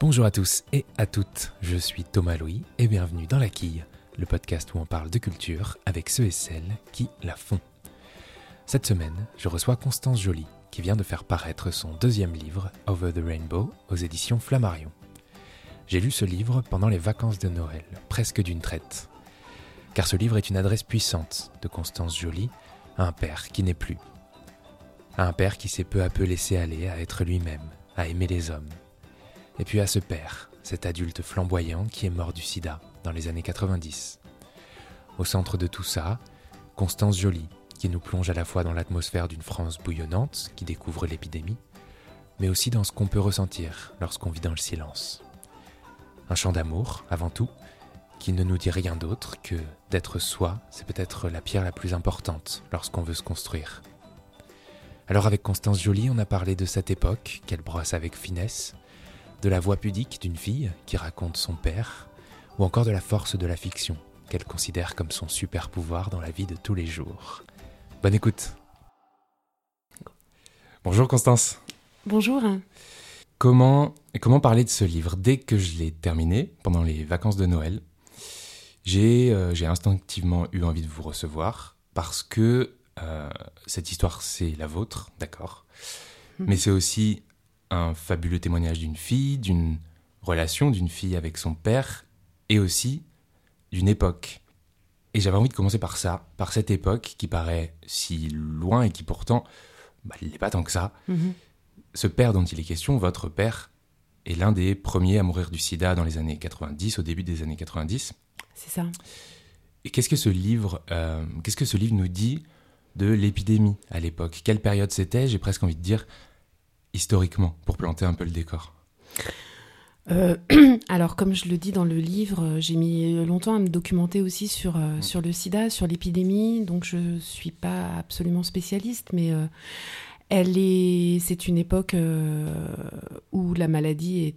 Bonjour à tous et à toutes, je suis Thomas Louis et bienvenue dans La Quille, le podcast où on parle de culture avec ceux et celles qui la font. Cette semaine, je reçois Constance Joly, qui vient de faire paraître son deuxième livre, Over the Rainbow, aux éditions Flammarion. J'ai lu ce livre pendant les vacances de Noël, presque d'une traite. Car ce livre est une adresse puissante de Constance Joly à un père qui n'est plus. À un père qui s'est peu à peu laissé aller à être lui-même, à aimer les hommes. Et puis à ce père, cet adulte flamboyant qui est mort du sida dans les années 90. Au centre de tout ça, Constance Joly, qui nous plonge à la fois dans l'atmosphère d'une France bouillonnante qui découvre l'épidémie, mais aussi dans ce qu'on peut ressentir lorsqu'on vit dans le silence. Un chant d'amour, avant tout, qui ne nous dit rien d'autre que d'être soi, c'est peut-être la pierre la plus importante lorsqu'on veut se construire. Alors avec Constance Joly, on a parlé de cette époque qu'elle brosse avec finesse, de la voix pudique d'une fille qui raconte son père, ou encore de la force de la fiction qu'elle considère comme son super pouvoir dans la vie de tous les jours. Bonne écoute. Bonjour Constance. Bonjour. Comment, comment parler de ce livre? Dès que je l'ai terminé, pendant les vacances de Noël, j'ai euh, instinctivement eu envie de vous recevoir parce que euh, cette histoire, c'est la vôtre, d'accord? Hmm. Mais c'est aussi un fabuleux témoignage d'une fille, d'une relation d'une fille avec son père, et aussi d'une époque. Et j'avais envie de commencer par ça, par cette époque qui paraît si loin et qui pourtant, bah, n'est pas tant que ça. Hmm. Ce père dont il est question, votre père, est l'un des premiers à mourir du sida dans les années 90, au début des années 90. C'est ça. Et qu'est-ce que ce livre, euh, qu'est-ce que ce livre nous dit de l'épidémie à l'époque? Quelle période c'était? J'ai presque envie de dire historiquement, pour planter un peu le décor. Euh, alors, comme je le dis dans le livre, j'ai mis longtemps à me documenter aussi sur, euh, mm. sur le sida, sur l'épidémie. Donc, je ne suis pas absolument spécialiste, mais elle est, c'est une époque où la maladie est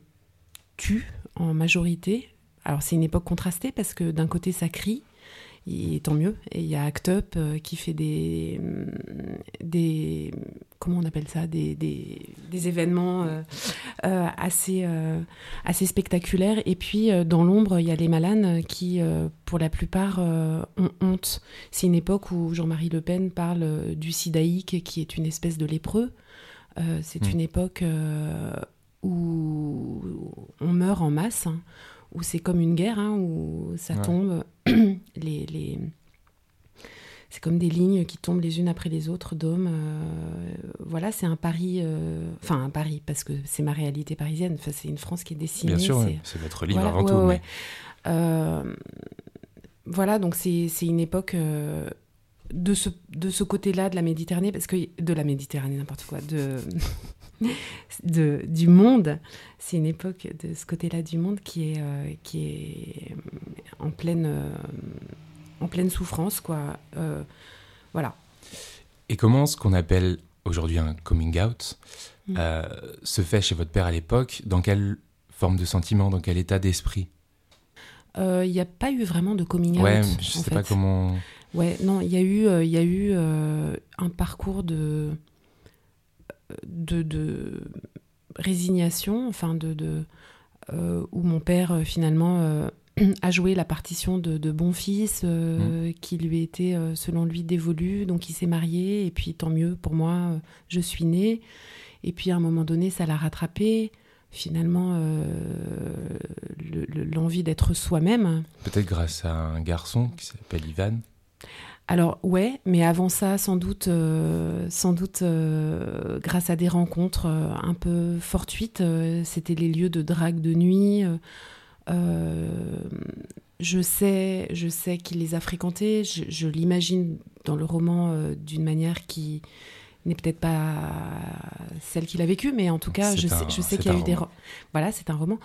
tue en majorité. Alors c'est une époque contrastée parce que d'un côté ça crie, et tant mieux. Et il y a Act Up euh, qui fait des, mm, des comment on appelle ça, des, des, événements euh, euh, assez, assez spectaculaires. Et puis dans l'ombre, il y a les Malanes qui, pour la plupart, ont honte. C'est une époque où Jean-Marie Le Pen parle du sidaïque, qui est une espèce de lépreux. C'est hmm. une époque où on meurt en masse. Hein où c'est comme une guerre, hein, où ça tombe, les, les... c'est comme des lignes qui tombent les unes après les autres d'hommes. Euh, voilà, c'est un Paris, euh, enfin un Paris, parce que c'est ma réalité parisienne, enfin, c'est une France qui est dessinée. Bien sûr, c'est votre livre avant tout. Euh, voilà, donc c'est une époque de ce, de ce côté-là de la Méditerranée, parce que de la Méditerranée, n'importe quoi, de, de, du monde. C'est une époque de ce côté-là du monde qui est, euh, qui est en, pleine, euh, en pleine souffrance, quoi. Euh, voilà. Et comment ce qu'on appelle aujourd'hui un coming out mm. se fait chez votre père à l'époque? Dans quelle forme de sentiment Dans quel état d'esprit? Il n'y a pas eu vraiment de coming out. Ouais, je sais pas comment. Ouais, non, il y a eu, il y a eu un parcours de de, résignation, enfin de, de euh, où mon père euh, finalement euh, a joué la partition de, bon fils mmh. qui lui était selon lui dévolue, donc il s'est marié et puis tant mieux pour moi, je suis née. Et puis à un moment donné, ça l'a rattrapé. Finalement, l'envie d'être soi-même. Peut-être grâce à un garçon qui s'appelle Ivan. Alors ouais, mais avant ça, sans doute, euh, sans doute euh, grâce à des rencontres euh, un peu fortuites, c'était les lieux de drague de nuit. je sais, je sais qu'il les a fréquentés. je l'imagine dans le roman d'une manière qui n'est peut-être pas celle qu'il a vécue, mais en tout cas, je sais, je sais qu'il y a eu des... Voilà, c'est un roman.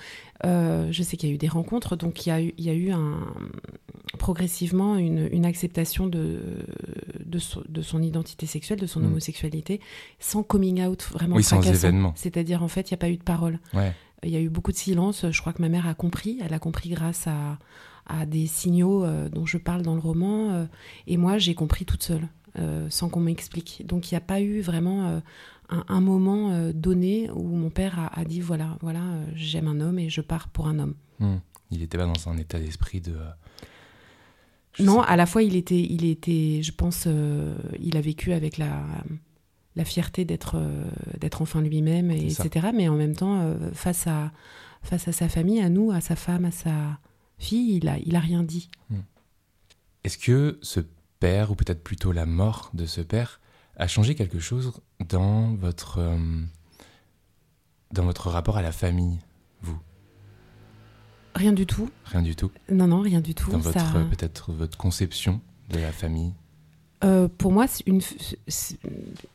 Je sais qu'il y a eu des rencontres, donc il y a eu, il y a eu un, progressivement une, une acceptation de, de, son, identité sexuelle, de son mm. homosexualité, sans coming out vraiment oui, sans événement. C'est-à-dire, en fait, il n'y a pas eu de parole. Il y a eu beaucoup de silence. Je crois que ma mère a compris. Elle a compris grâce à, à des signaux euh, dont je parle dans le roman. Euh, et moi, j'ai compris toute seule. Euh, sans qu'on m'explique. Donc il n'y a pas eu vraiment un, moment donné où mon père a, dit voilà, voilà, j'aime un homme et je pars pour un homme. Hmm. Il n'était pas dans un état d'esprit de. Non, à la fois il était, il était, je pense, il a vécu avec la la fierté d'être d'être enfin lui-même, etc. Mais en même temps, face à face à sa famille, à nous, à sa femme, à sa fille, il a, il a rien dit. Hmm. Est-ce que ce père, ou peut-être plutôt la mort de ce père, a changé quelque chose dans votre, euh, dans votre rapport à la famille, vous? Rien du tout. Rien du tout Non, non, rien du tout. Dans votre, peut-être votre conception de la famille euh, pour moi, une,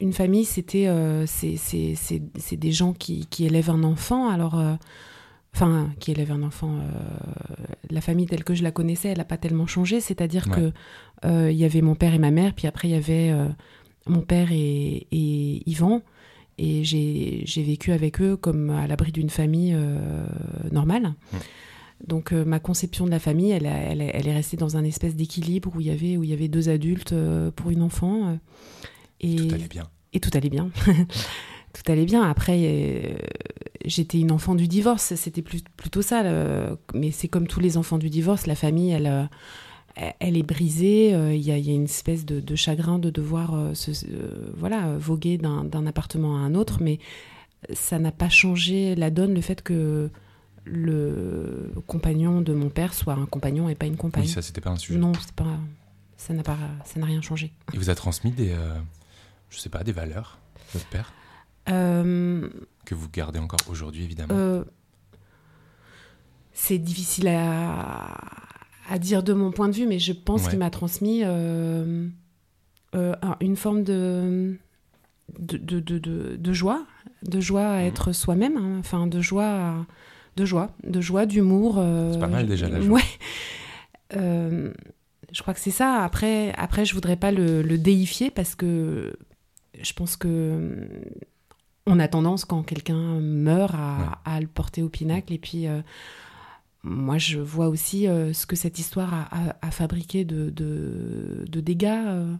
une famille, c'était euh, c'est des gens qui, qui, élèvent un enfant. Alors, enfin, qui élève un enfant. Euh, la famille telle que je la connaissais, elle n'a pas tellement changé. C'est-à-dire que euh, il y avait mon père et ma mère, puis après il y avait euh, mon père et, Yvan. Et j'ai vécu avec eux comme à l'abri d'une famille normale. Donc ma conception de la famille, elle, elle, elle, est restée dans un espèce d'équilibre où il y avait où il y avait deux adultes pour une enfant. et tout allait bien. Et tout allait bien. tout allait bien. Après, euh, j'étais une enfant du divorce, c'était plutôt ça. mais c'est comme tous les enfants du divorce, la famille, elle, euh, elle est brisée. Euh, il y, a une espèce de, chagrin de devoir se, voilà, voguer d'un appartement à un autre, mais ça n'a pas changé la donne, le fait que le compagnon de mon père soit un compagnon et pas une compagne. Oui, ça, c'était pas un sujet. Non, pas, ça n'a pas, ça n'a rien changé. Il vous a transmis des, je sais pas, des valeurs, votre père? Euh, que vous gardez encore aujourd'hui, évidemment euh, C'est difficile à, à, dire de mon point de vue, mais je pense qu'il m'a transmis euh, une forme de de, de, de, de, joie, de joie à mmh. être soi-même, hein, enfin de joie, de joie, de joie, d'humour. c'est pas mal déjà la joie. Ouais. je crois que c'est ça. Après, après, je voudrais pas le, le déifier parce que je pense que on a tendance, quand quelqu'un meurt, à, le porter au pinacle. Et puis, euh, moi, je vois aussi euh, ce que cette histoire a, fabriqué de, dégâts. Euh.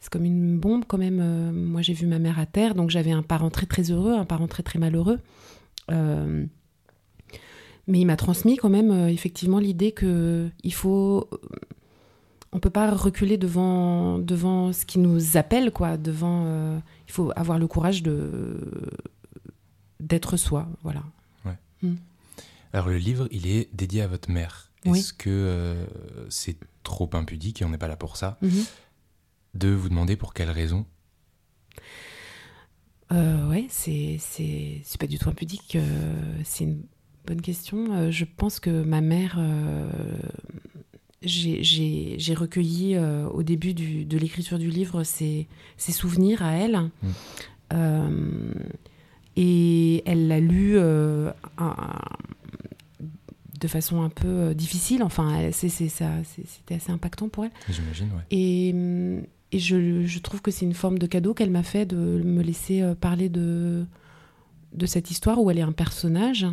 c'est comme une bombe, quand même. moi, j'ai vu ma mère à terre, donc j'avais un parent très, très heureux, un parent très, très malheureux. Mais il m'a transmis quand même, effectivement, l'idée qu'il faut on peut pas reculer devant devant ce qui nous appelle quoi devant euh, il faut avoir le courage de d'être soi voilà. Hmm. alors le livre il est dédié à votre mère. Est-ce que euh, c'est trop impudique et on n'est pas là pour ça? Mhm. de vous demander pour quelle raison? Euh, ouais c'est c'est pas du tout impudique c'est une bonne question je pense que ma mère j'ai recueilli euh, au début du, de l'écriture du livre ses, ses, souvenirs à elle. Mm. Euh, et elle l'a lu euh, de façon un peu difficile. Enfin, c'était assez impactant pour elle. J'imagine, ouais. Et, et je, je, trouve que c'est une forme de cadeau qu'elle m'a fait de me laisser parler de, de cette histoire où elle est un personnage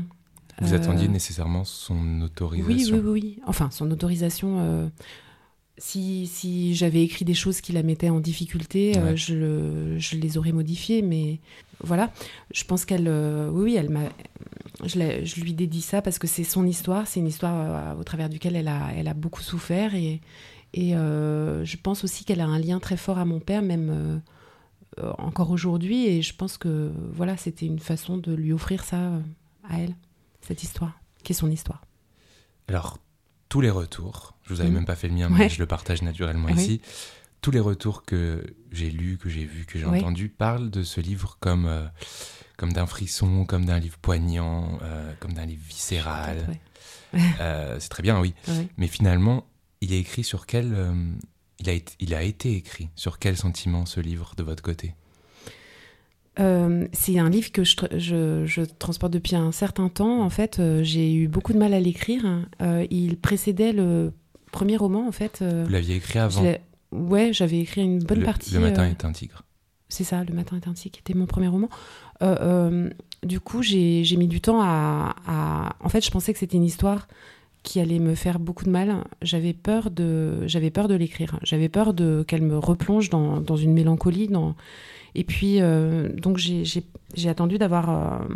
vous attendiez euh, nécessairement son autorisation Oui, oui, oui. Enfin, son autorisation. Euh, si, si j'avais écrit des choses qui la mettaient en difficulté, euh, je, je, les aurais modifiées. Mais voilà, je pense qu'elle. oui, elle m'a. Je, je, lui dédie ça parce que c'est son histoire. C'est une histoire au travers duquel elle a, elle a beaucoup souffert. Et, et je pense aussi qu'elle a un lien très fort à mon père, même encore aujourd'hui. Et je pense que voilà, c'était une façon de lui offrir ça à elle cette histoire, qui est son histoire. Alors, tous les retours, je vous avais mm. même pas fait le mien, mais je le partage naturellement ici. Tous les retours que j'ai lus, que j'ai vus, que j'ai entendus parlent de ce livre comme, euh, comme d'un frisson, comme d'un livre poignant, euh, comme d'un livre viscéral. Euh, c'est très bien, oui. Mais finalement, il est écrit sur quel. il, a il a été écrit sur quel sentiment ce livre de votre côté? Euh, c'est un livre que je, transporte depuis un certain temps. En fait, euh, j'ai eu beaucoup de mal à l'écrire. Euh, il précédait le premier roman, en fait. Vous l'aviez écrit avant Ouais, j'avais écrit une bonne partie. Le matin est un tigre. C'est ça, Le matin est un tigre, qui était mon premier roman. du coup, j'ai mis du temps à, En fait, je pensais que c'était une histoire qui allait me faire beaucoup de mal. J'avais peur de, j'avais peur de l'écrire. J'avais peur de qu'elle me replonge dans, dans, une mélancolie. Dans... Et puis, euh, donc j'ai attendu d'avoir euh,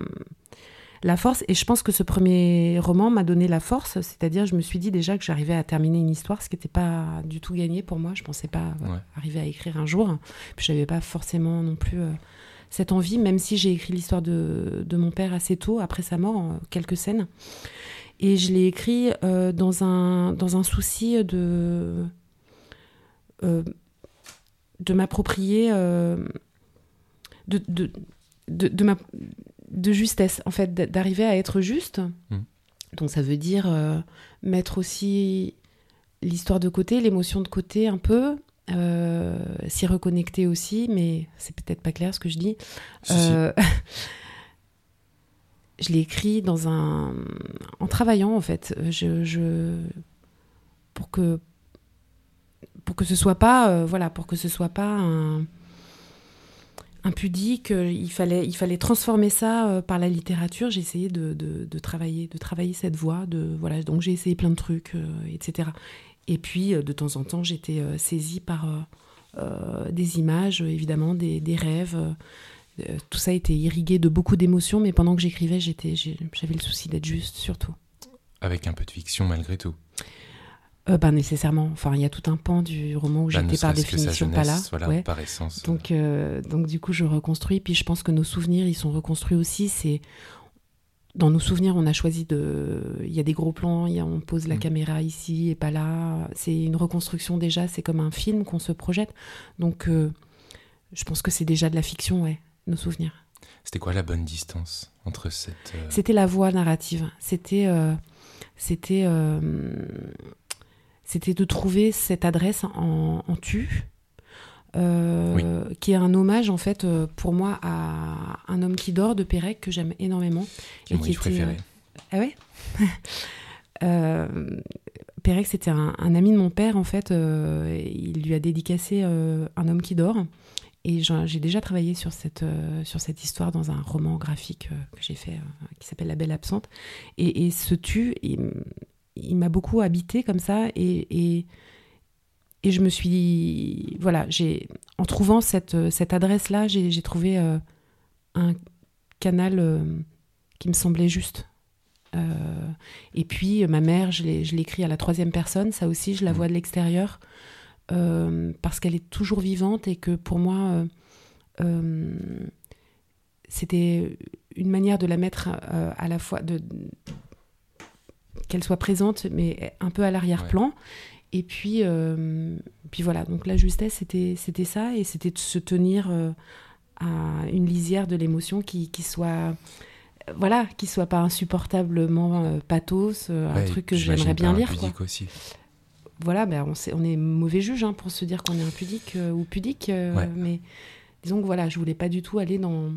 la force. Et je pense que ce premier roman m'a donné la force. C'est-à-dire, je me suis dit déjà que j'arrivais à terminer une histoire, ce qui n'était pas du tout gagné pour moi. Je pensais pas arriver à écrire un jour. Puis j'avais pas forcément non plus euh, cette envie, même si j'ai écrit l'histoire de, de, mon père assez tôt, après sa mort, quelques scènes. Et je l'ai écrit euh, dans, un, dans un souci de, euh, de m'approprier, euh, de, de, de, ma, de justesse, en fait, d'arriver à être juste. Mmh. Donc ça veut dire mettre aussi l'histoire de côté, l'émotion de côté un peu, s'y reconnecter aussi, mais c'est peut-être pas clair ce que je dis. je l'ai écrit dans un en travaillant en fait je, pour que pour que ce soit pas euh, voilà pour que ce soit pas un, pudique euh, il fallait il fallait transformer ça euh, par la littérature j'ai essayé de, de, travailler de travailler cette voix de voilà donc j'ai essayé plein de trucs etc et puis de temps en temps j'étais saisie par des images évidemment des, des rêves euh, tout ça était irrigué de beaucoup d'émotions, mais pendant que j'écrivais, j'étais, j'avais le souci d'être juste, surtout. Avec un peu de fiction malgré tout. Euh, ben, nécessairement. Enfin, il y a tout un pan du roman où bah, j'étais par définition pas là. Voilà, par essence. Donc, euh, donc du coup, je reconstruis. Puis je pense que nos souvenirs, ils sont reconstruits aussi. C'est dans nos souvenirs, on a choisi de. Il y a des gros plans. Y a... on pose la mm. caméra ici et pas là. C'est une reconstruction déjà. C'est comme un film qu'on se projette. Donc, je pense que c'est déjà de la fiction, ouais nos souvenirs. C'était quoi la bonne distance entre cette... Euh, c'était la voix narrative. C'était... Euh, c'était... Euh, c'était de trouver cette adresse en, tu, qui est un hommage en fait pour moi à un homme qui dort de Pérec que j'aime énormément. et qui était, préféré. Ah ouais? Pérec c'était un, un, ami de mon père en fait. il lui a dédicacé un homme qui dort. Et j'ai déjà travaillé sur cette, euh, sur cette histoire dans un roman graphique euh, que j'ai fait euh, qui s'appelle La Belle Absente. Et, et ce tu, il, m'a beaucoup habité comme ça. Et, et, et, je me suis. Voilà, j'ai en trouvant cette, cette adresse-là, j'ai trouvé un canal qui me semblait juste. et puis, ma mère, je l'ai écrit à la troisième personne. Ça aussi, je la mmh. vois de l'extérieur. Euh, parce qu'elle est toujours vivante et que pour moi, euh, euh, c'était une manière de la mettre à la fois de qu'elle soit présente, mais un peu à l'arrière-plan. Et puis, puis voilà, donc la justesse, c'était, c'était ça, et c'était de se tenir à une lisière de l'émotion qui, qui soit voilà, qui soit pas insupportablement pathos, un truc que j'aimerais bien lire. Quoi. Aussi voilà, ben on, on, est mauvais juge hein, pour se dire qu'on est impudique euh, ou pudique. Euh, mais disons que voilà, je voulais pas du tout aller dans.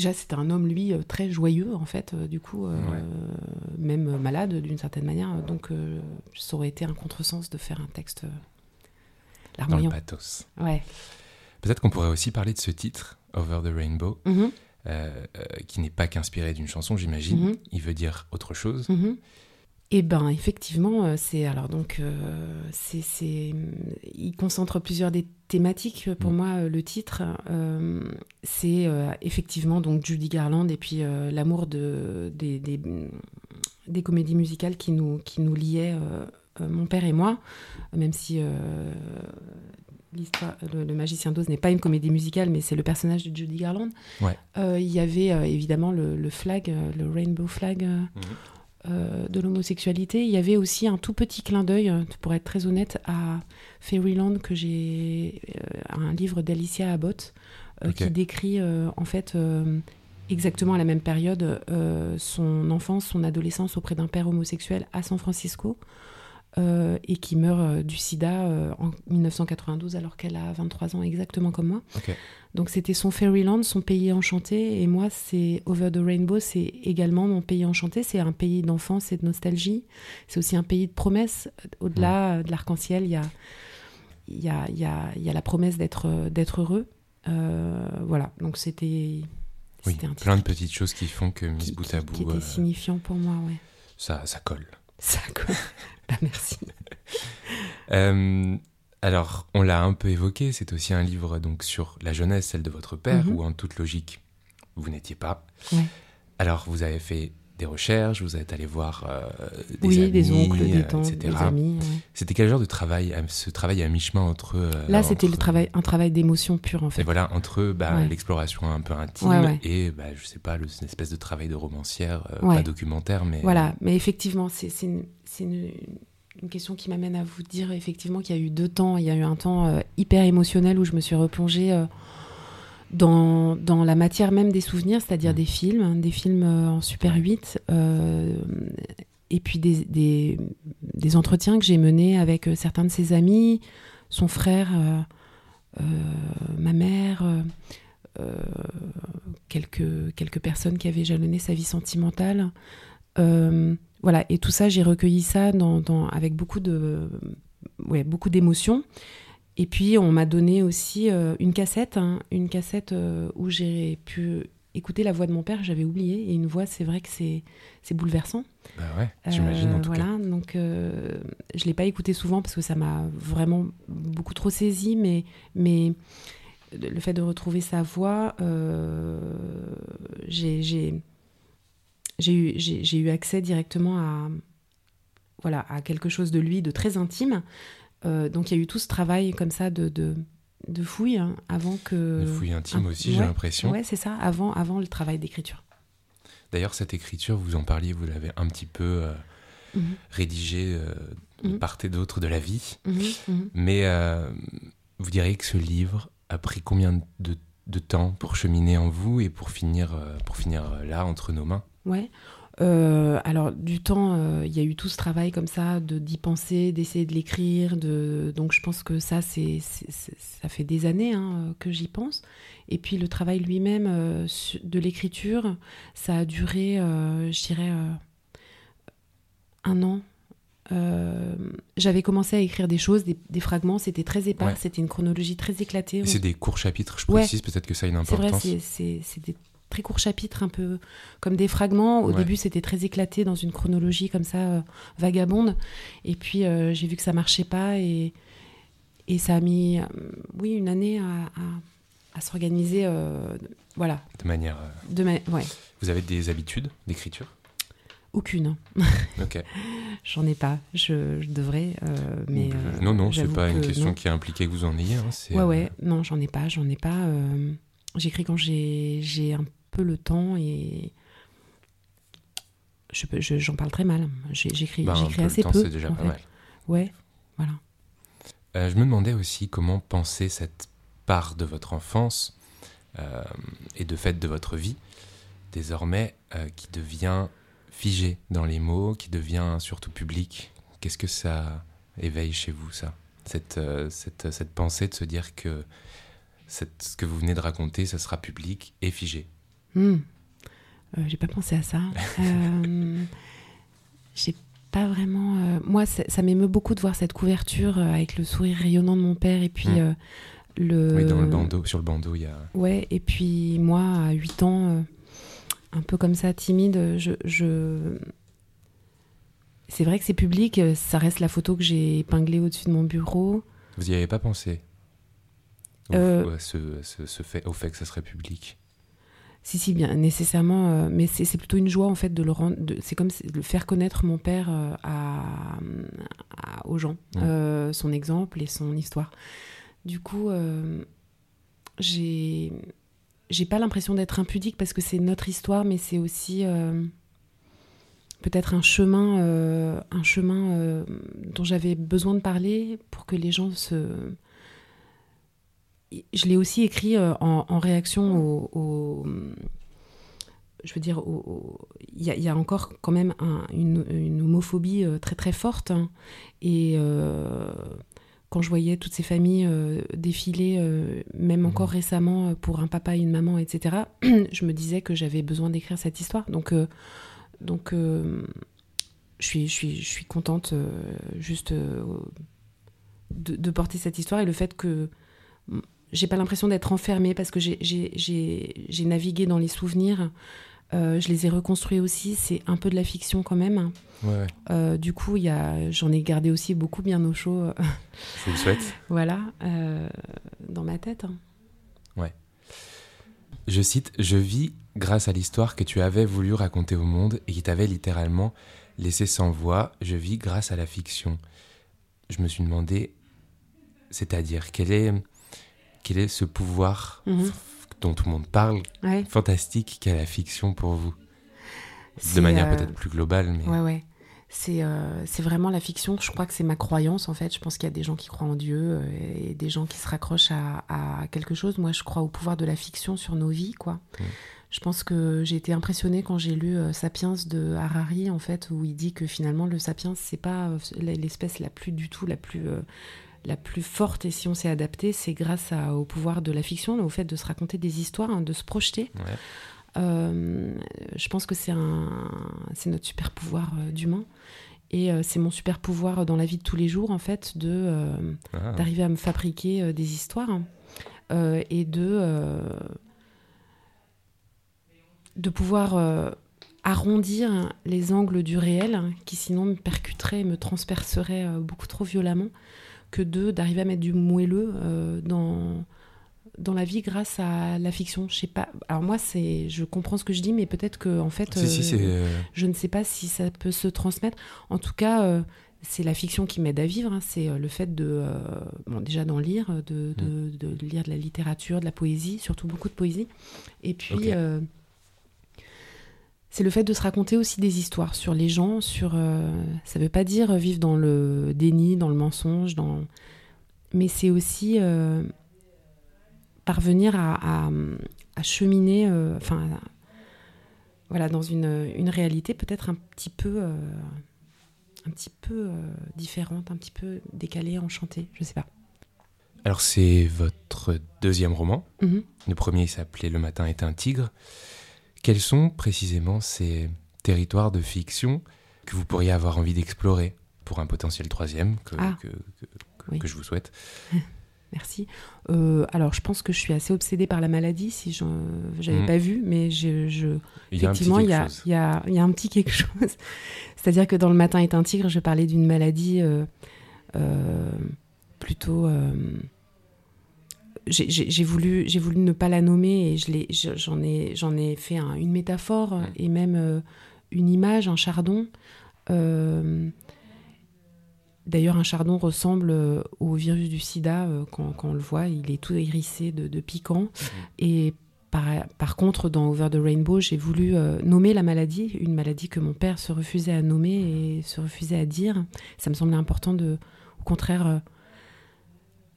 Déjà, c'était un homme, lui, euh, très joyeux, en fait, du coup, même malade d'une certaine manière. Donc, ça aurait été un contresens de faire un texte larmoyant. Dans le pathos. Ouais. Peut-être qu'on pourrait aussi parler de ce titre, Over the Rainbow, mm-hmm. qui n'est pas qu'inspiré d'une chanson, j'imagine. Mm-hmm. Il veut dire autre chose. Mm-hmm. Eh ben effectivement, euh, c'est alors donc euh, c'est il concentre plusieurs des thématiques euh, pour mm. moi le titre c'est effectivement donc Judy Garland et puis l'amour de des, des, comédies musicales qui nous qui nous liaient mon père et moi même si l'histoire le, magicien d'Oz n'est pas une comédie musicale mais c'est le personnage de Judy Garland il y avait évidemment le, flag le rainbow flag mm-hmm. Euh, de l'homosexualité, il y avait aussi un tout petit clin d'œil, euh, pour être très honnête, à Fairyland, que j'ai euh, un livre d'Alicia Abbott, qui décrit en fait exactement à la même période son enfance, son adolescence auprès d'un père homosexuel à San Francisco. et qui meurt du sida en 1992 alors qu'elle a 23 ans exactement comme moi. Donc c'était son Fairyland, son pays enchanté, et moi c'est Over the Rainbow, c'est également mon pays enchanté, c'est un pays d'enfance et de nostalgie, c'est aussi un pays de promesses, au-delà de l'arc-en-ciel, il y a, y, a, y, a, y a la promesse d'être, d'être heureux. Euh, voilà, donc c'était... Oui, plein de petites choses qui font que Miss Bout à Bout... Qui était euh, signifiant pour moi, ouais ça, ça colle. Ça colle. bah, merci. Euh, alors, on l'a un peu évoqué, c'est aussi un livre donc sur la jeunesse, celle de votre père, Mhm. où en toute logique, vous n'étiez pas. Alors, vous avez fait des recherches, vous êtes allé voir euh, des oui, amis, des oncles, des euh, tantes, etc. des amis. ouais. C'était quel genre de travail, euh, ce travail à mi-chemin entre... euh, Là, c'était le travail, un travail d'émotion pure, en Et fait. voilà, entre bah, Ouais. l'exploration un peu intime Ouais, et, bah, je sais pas, le- une espèce de travail de romancière, euh, pas documentaire, mais... Voilà, mais effectivement, c'est c'est une, c'est une- une question qui m'amène à vous dire effectivement qu'il y a eu deux temps. Il y a eu un temps euh, hyper émotionnel où je me suis replongée euh, dans, dans la matière même des souvenirs, c'est-à-dire Mm. des films, hein, des films euh, en Super 8, euh, et puis des, des, des entretiens que j'ai menés avec certains de ses amis, son frère, ma mère. quelques, quelques personnes qui avaient jalonné sa vie sentimentale. Euh, voilà, et tout ça, j'ai recueilli ça dans, dans- avec beaucoup de, ouais, beaucoup d'émotions. Et puis, on m'a donné aussi euh, une cassette, hein, une cassette euh, où j'ai pu écouter la voix de mon père, j'avais oublié. Et une voix, c'est vrai que c'est c'est bouleversant. Bah ouais, j'imagine Euh, en tout cas. voilà, donc je l'ai pas écouté souvent parce que ça m'a vraiment beaucoup trop saisi, mais, mais le fait de retrouver sa voix, j'ai j'ai- eu, j'ai- eu accès directement à, voilà, à quelque chose de lui de très intime. Euh, donc il y a eu tout ce travail comme ça de, de, de fouille hein, avant que... Une fouille intime aussi, j'ai l'impression. Ouais, c'est ça, avant, avant le travail d'écriture. D'ailleurs, cette écriture, vous en parliez, vous l'avez un petit peu euh, Mhm. rédigée euh, de Mhm. part et d'autre de la vie. Mhm, mhm. Mais euh, vous diriez que ce livre a pris combien de, de temps pour cheminer en vous et pour finir, euh, pour finir là, entre nos mains? Ouais. Euh, alors du temps, euh, il y a eu tout ce travail comme ça, de d'y penser, d'essayer de l'écrire. De... Donc je pense que ça, c'est, ça fait des années hein, que j'y pense. Et puis le travail lui-même euh, de l'écriture, ça a duré, euh, je dirais, euh, un an. Euh, j'avais commencé à écrire des choses, des, des fragments, c'était très épars, Ouais. c'était une chronologie très éclatée. C'est des courts chapitres, je Ouais. précise, peut-être que ça a une vrai, importance. c'est- c'est c'est des très courts chapitres, un peu comme des fragments. Au Ouais. début, c'était très éclaté dans une chronologie comme ça, euh, vagabonde. Et puis, euh, j'ai vu que ça marchait pas et, et ça a mis, euh, oui, une année à, à- à s'organiser. voilà. De manière. De ma- ouais, Vous avez des habitudes d'écriture? Aucune. Ok. J'en ai pas. Je, je devrais. mais, non, non, c'est pas une que question non. qui impliquait que vous en ayez. hein, Ouais, ouais, non, j'en ai pas, j'en ai pas. J'écris quand j'ai j'ai un peu le temps et je peux- je- j'en parle très mal. J'écris le assez temps, peu. c'est déjà pas fait. mal. Ouais, voilà. Euh, je me demandais aussi comment penser cette part de votre enfance euh, et de fait de votre vie, désormais, euh, qui devient figée dans les mots, qui devient surtout public. Qu'est-ce que ça éveille chez vous, ça? Cette, cette, cette pensée de se dire que cette- ce que vous venez de raconter, ça sera public et figé. Hmm. Euh, j'ai pas pensé à ça. Euh, j'ai pas vraiment. euh, Moi, ça, m'émeut beaucoup de voir cette couverture avec le sourire rayonnant de mon père et puis Hmm. le. Oui, dans le bandeau, sur le bandeau, il y a... Ouais, et puis moi, à 8 ans, un peu comme ça, timide, je. je... C'est vrai que c'est public, ça reste la photo que j'ai épinglée au-dessus de mon bureau. Vous n'y avez pas pensé? Au, à ce, ce- ce fait, au fait que ça serait public? Si, si, bien, nécessairement, euh, mais c'est plutôt une joie en fait de le rendre. C'est comme le faire connaître mon père euh, à, à- aux gens, euh, son exemple et son histoire. Du coup, j'ai j'ai pas l'impression d'être impudique parce que c'est notre histoire, mais c'est aussi peut-être un chemin, un chemin dont j'avais besoin de parler pour que les gens se je l'ai aussi écrit euh, en, en réaction au, au- je veux dire, il y, a- il y a encore quand même un- une, une homophobie euh, très très forte. hein. et euh, quand je voyais toutes ces familles euh, défiler, euh, même encore Mhm. récemment pour un papa et une maman, etc., je me disais que j'avais besoin d'écrire cette histoire. Donc, donc je, suis, je, suis, je suis contente juste de, de porter cette histoire et le fait que j'ai pas l'impression d'être enfermée parce que j'ai- navigué dans les souvenirs je les ai reconstruits aussi. C'est un peu de la fiction quand même. Ouais, du coup, il y a, j'en ai gardé aussi beaucoup bien au chaud. je vous le souhaite. voilà, dans ma tête. Hein. Ouais. Je cite Je vis grâce à l'histoire que tu avais voulu raconter au monde et qui t'avait littéralement laissé sans voix. Je vis grâce à la fiction. Je me suis demandé, c'est-à-dire, quel est, quel est ce pouvoir mhm. dont tout le monde parle, fantastique, qu'a la fiction pour vous? De manière euh, peut-être plus globale. Mais... Ouais, ouais. Euh, c'est vraiment la fiction. Je crois que c'est ma croyance en fait. Je pense qu'il y a des gens qui croient en Dieu euh, et des gens qui se raccrochent à, quelque chose. Moi, je crois au pouvoir de la fiction sur nos vies, quoi. Mm. Je pense que j'ai été impressionnée quand j'ai lu euh, Sapiens de Harari, en fait, où il dit que finalement le sapiens c'est pas l'espèce la plus du tout la plus la plus forte et si on s'est adapté, c'est grâce au pouvoir de la fiction, au fait de se raconter des histoires, hein, de se projeter. je pense que c'est notre super pouvoir d'humain. Et euh, c'est mon super pouvoir dans la vie de tous les jours, en fait, de euh, ah. d'arriver à me fabriquer euh, des histoires et de de pouvoir arrondir les angles du réel qui sinon me percuteraient et me transperceraient beaucoup trop violemment que de d'arriver à mettre du moelleux dans dans la vie grâce à la fiction. Je sais pas. Alors moi, c'est, je comprends ce que je dis, mais peut-être que en fait, euh, euh, je ne sais pas si ça peut se transmettre. En tout cas, euh, c'est la fiction qui m'aide à vivre. Hein. C'est le fait de, bon, déjà d'en lire, de, mm. de, lire de la littérature, de la poésie, surtout beaucoup de poésie. Et puis. C'est le fait de se raconter aussi des histoires sur les gens, sur ça veut pas dire vivre dans le déni, dans le mensonge, dans mais c'est aussi parvenir à, cheminer, euh, enfin, voilà, dans une, une réalité peut-être un petit peu, euh, un petit peu euh, différente, un petit peu décalée, enchantée, je sais pas. Alors c'est votre deuxième roman. Mhm. Le premier s'appelait Le matin est un tigre. Quels sont précisément ces territoires de fiction que vous pourriez avoir envie d'explorer pour un potentiel troisième que, ah. que, que je vous souhaite? Merci. Euh, alors, je pense que je suis assez obsédée par la maladie, si je n'avais mhm. pas vu, mais je, effectivement, il y, a, il, y a, il y, a, un petit quelque chose. C'est-à-dire que dans Le Matin est un tigre, je parlais d'une maladie euh, euh, plutôt. J'ai voulu, voulu ne pas la nommer et j'en ai, ai fait une métaphore et même une image, un chardon. D'ailleurs, un chardon ressemble euh, au virus du sida euh, quand, on le voit, il est tout hérissé de, piquants. Mhm. Et par, contre, dans Over the Rainbow, j'ai voulu euh, nommer la maladie, une maladie que mon père se refusait à nommer et se refusait à dire. Ça me semblait important de, au contraire,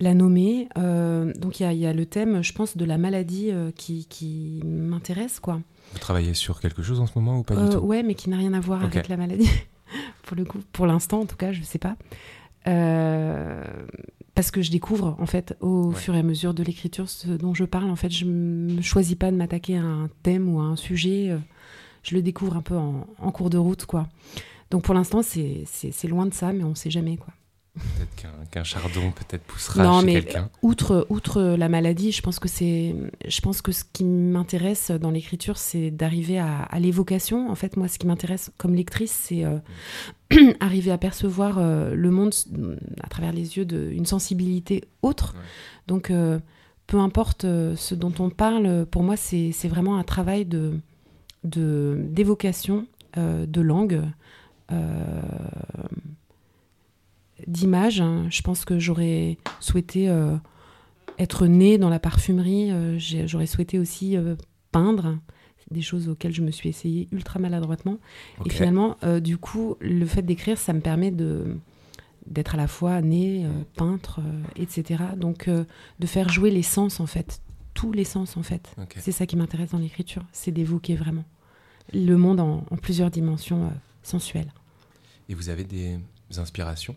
la nommer. donc il y, a le thème, je pense, de la maladie qui, m'intéresse, quoi. Vous travaillez sur quelque chose en ce moment ou pas du tout? Ouais, mais qui n'a rien à voir avec la maladie pour le coup, pour l'instant en tout cas, je sais pas. Euh, parce que je découvre en fait au fur et à mesure de l'écriture ce dont je parle. En fait, je ne choisis pas de m'attaquer à un thème ou à un sujet. Euh, je le découvre un peu en, en cours de route, quoi. Donc pour l'instant, c'est loin de ça, mais on ne sait jamais, quoi. Peut-être qu'un chardon peut-être poussera non, mais Outre, outre la maladie, je pense que c'est, je pense que ce qui m'intéresse dans l'écriture, c'est d'arriver à, l'évocation. En fait, moi, ce qui m'intéresse comme lectrice, c'est euh, arriver à percevoir euh, le monde à travers les yeux d'une sensibilité autre. Donc, euh, peu importe ce dont on parle, pour moi, c'est vraiment un travail de d'évocation, de, langue d'image. Hein. Je pense que j'aurais souhaité euh, être née dans la parfumerie. Euh, j'aurais souhaité aussi euh, peindre des choses auxquelles je me suis essayée ultra maladroitement. Et finalement, du coup, le fait d'écrire, ça me permet de d'être à la fois née, peintre, etc. Donc, de faire jouer les sens, en fait. Tous les sens, en fait. C'est ça qui m'intéresse dans l'écriture. C'est d'évoquer vraiment le monde en plusieurs dimensions sensuelles. Et vous avez des inspirations?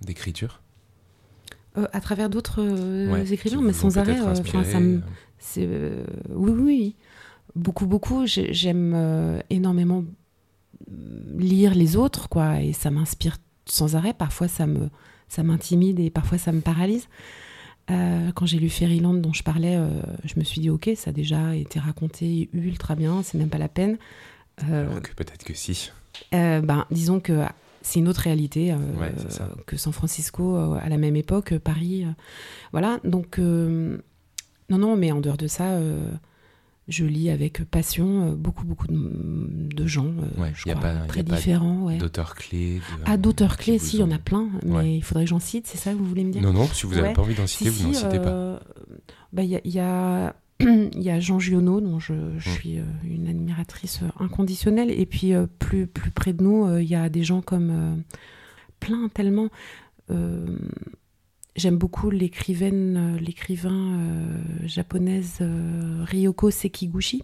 D'écriture euh, À travers d'autres euh, écrivains, mais sans arrêt. Euh, ça me, oui, oui, beaucoup, beaucoup. J'aime énormément lire les autres, quoi, et ça m'inspire sans arrêt. Parfois, ça me, ça m'intimide et parfois, ça me paralyse. quand j'ai lu Fairyland dont je parlais, je me suis dit ok, ça a déjà été raconté ultra bien, c'est même pas la peine. Alors que peut-être que si. ben, disons que c'est une autre réalité que San Francisco à la même époque, Paris. voilà, donc non, non, mais en dehors de ça, je lis avec passion euh, beaucoup, beaucoup de, gens, euh, je crois, très différents. D'auteurs clés Ah, d'auteurs clés, si, il y en a plein, mais il faudrait que j'en cite, c'est ça que vous voulez me dire? Non, non, si vous n'avez pas envie d'en citer, vous n'en citez pas. Euh, bah, il y, a, y a Jean Giono, dont je, suis une admiratrice inconditionnelle, et puis plus, plus près de nous, il y a des gens comme plein, tellement. J'aime beaucoup l'écrivaine, euh, l'écrivain euh, japonaise euh, Ryoko Sekiguchi,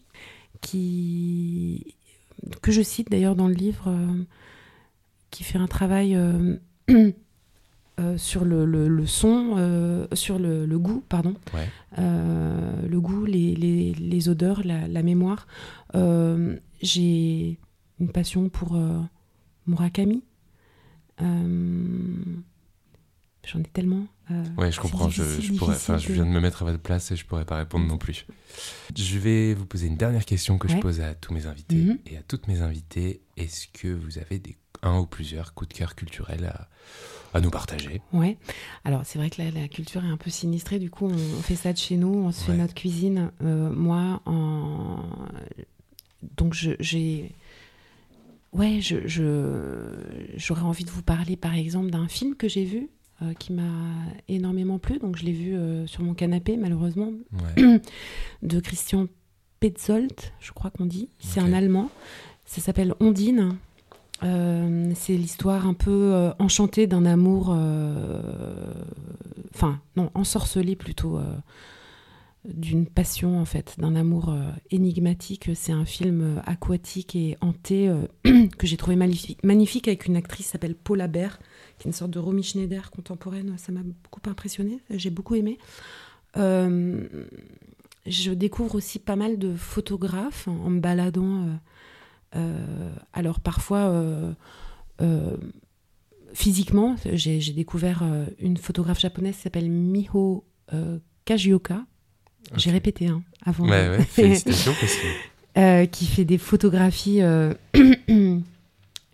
qui, que je cite d'ailleurs dans le livre, qui fait un travail sur le, le, son, sur le, le, goût, pardon, le goût, les, les, les odeurs, la, la mémoire. J'ai une passion pour Murakami. J'en ai tellement. Euh, ouais, je comprends. Je, pourrais, je viens de me mettre à votre place et je pourrais pas répondre non plus. Je vais vous poser une dernière question que je pose à tous mes invités mhm. et à toutes mes invitées. Est-ce que vous avez des, un ou plusieurs coups de cœur culturels à, à nous partager Ouais. Alors c'est vrai que la, la, culture est un peu sinistrée. Du coup, on, fait ça de chez nous. On se fait notre cuisine. Euh, moi, en... donc j'ai Ouais, je, j'aurais envie de vous parler par exemple d'un film que j'ai vu euh, qui m'a énormément plu. Donc je l'ai vu euh, sur mon canapé, malheureusement, de Christian Petzold, je crois qu'on dit. C'est un Allemand. Ça s'appelle Ondine. Euh, c'est l'histoire un peu enchantée d'un amour, enfin non, ensorcelé plutôt d'une passion en fait, d'un amour énigmatique. C'est un film aquatique et hanté que j'ai trouvé magnifique, avec une actrice qui s'appelle Paula Bert une sorte de Romy Schneider contemporaine. Ça m'a beaucoup impressionné, j'ai beaucoup aimé. Euh, je découvre aussi pas mal de photographes en, me baladant. Euh, euh, alors parfois, physiquement, j'ai découvert une photographe japonaise qui s'appelle Miho Kajioka. J'ai répété hein, avant. félicitations qui fait des photographies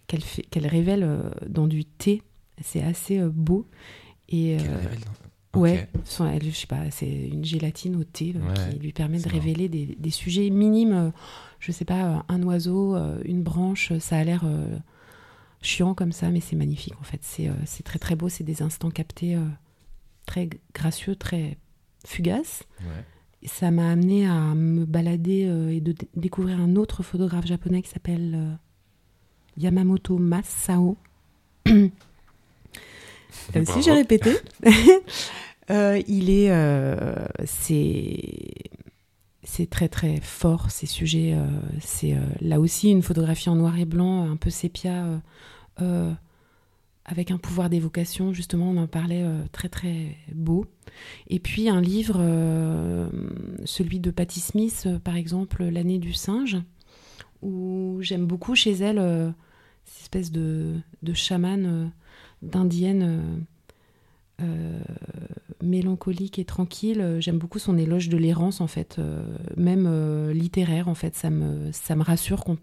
qu'elle révèle dans du thé c'est assez euh, beau. Et, euh, ouais, je sais pas, c'est une gélatine au thé euh, qui lui permet de révéler des, des, sujets minimes. je sais pas, un oiseau, une branche, ça a l'air chiant comme ça, mais c'est magnifique en fait. C'est très très beau, c'est des instants captés très gracieux, très fugaces. ça m'a amené à me balader et de découvrir un autre photographe japonais qui s'appelle Yamamoto Masao. Là aussi, j'ai répété. Euh, il est. Euh, c'est. Très très fort ces sujets. Euh, c'est là aussi une photographie en noir et blanc, un peu sépia, avec un pouvoir d'évocation. Justement, on en parlait très très beau. Et puis un livre, celui de Patti Smith, par exemple, L'année du singe, où j'aime beaucoup chez elle cette espèce de, de chamane d'indienne euh, euh, mélancolique et tranquille. J'aime beaucoup son éloge de l'errance, en fait, euh, même littéraire, en fait. Ça me, ça me rassure qu'on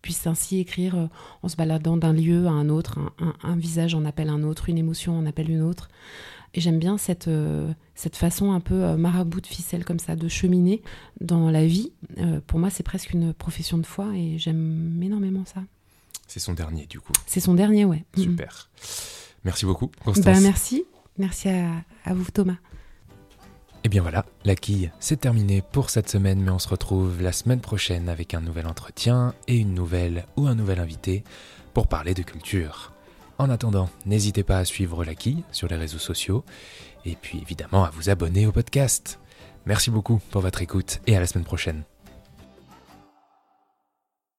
puisse ainsi écrire en se baladant d'un lieu à un autre. Un, visage en appelle un autre, une émotion en appelle une autre. Et j'aime bien cette, cette façon un peu marabout de ficelle comme ça, de cheminer dans la vie. pour moi, c'est presque une profession de foi et j'aime énormément ça. C'est son dernier, du coup. C'est son dernier, ouais. Super. Merci beaucoup, Constance. Ben, merci. Merci à, à vous, Thomas. Et eh bien voilà, la quille, c'est terminé pour cette semaine, mais on se retrouve la semaine prochaine avec un nouvel entretien et une nouvelle ou un nouvel invité pour parler de culture. En attendant, n'hésitez pas à suivre la quille sur les réseaux sociaux et puis évidemment à vous abonner au podcast. Merci beaucoup pour votre écoute et à la semaine prochaine.